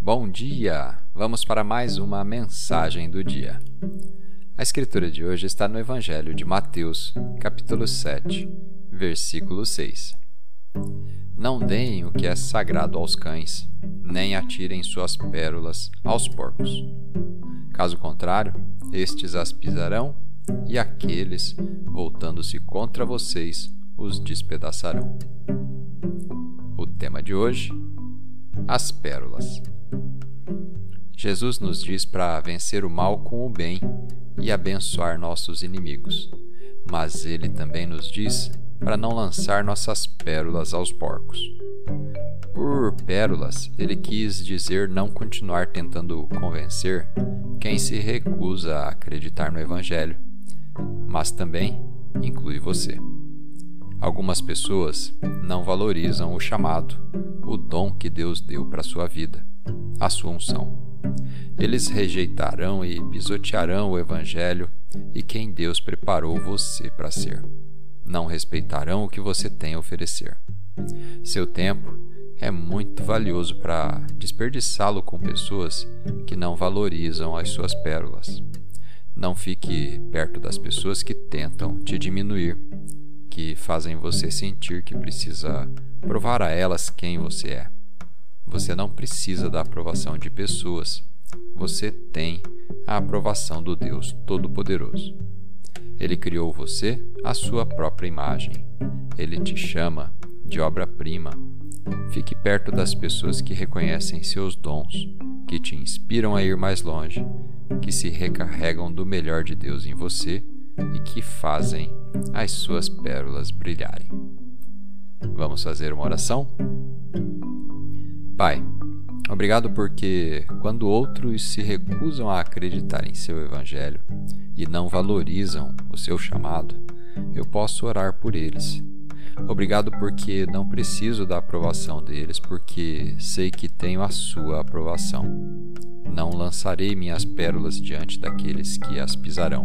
Bom dia! Vamos para mais uma mensagem do dia. A escritura de hoje está no Evangelho de Mateus, capítulo 7, versículo 6. Não deem o que é sagrado aos cães, nem atirem suas pérolas aos porcos. Caso contrário, estes as pisarão e aqueles, voltando-se contra vocês, os despedaçarão. O tema de hoje: as pérolas. Jesus nos diz para vencer o mal com o bem e abençoar nossos inimigos, mas ele também nos diz para não lançar nossas pérolas aos porcos. Por pérolas, ele quis dizer não continuar tentando convencer quem se recusa a acreditar no Evangelho, mas também inclui você. Algumas pessoas não valorizam o chamado, o dom que Deus deu para sua vida, a sua unção. Eles rejeitarão e pisotearão o Evangelho e quem Deus preparou você para ser. Não respeitarão o que você tem a oferecer. Seu tempo é muito valioso para desperdiçá-lo com pessoas que não valorizam as suas pérolas. Não fique perto das pessoas que tentam te diminuir, que fazem você sentir que precisa provar a elas quem você é. Você não precisa da aprovação de pessoas você tem a aprovação do Deus Todo-Poderoso. Ele criou você à sua própria imagem. Ele te chama de obra-prima. Fique perto das pessoas que reconhecem seus dons, que te inspiram a ir mais longe, que se recarregam do melhor de Deus em você e que fazem as suas pérolas brilharem. Vamos fazer uma oração? Pai, Obrigado porque, quando outros se recusam a acreditar em seu Evangelho e não valorizam o seu chamado, eu posso orar por eles. Obrigado porque não preciso da aprovação deles, porque sei que tenho a sua aprovação. Não lançarei minhas pérolas diante daqueles que as pisarão.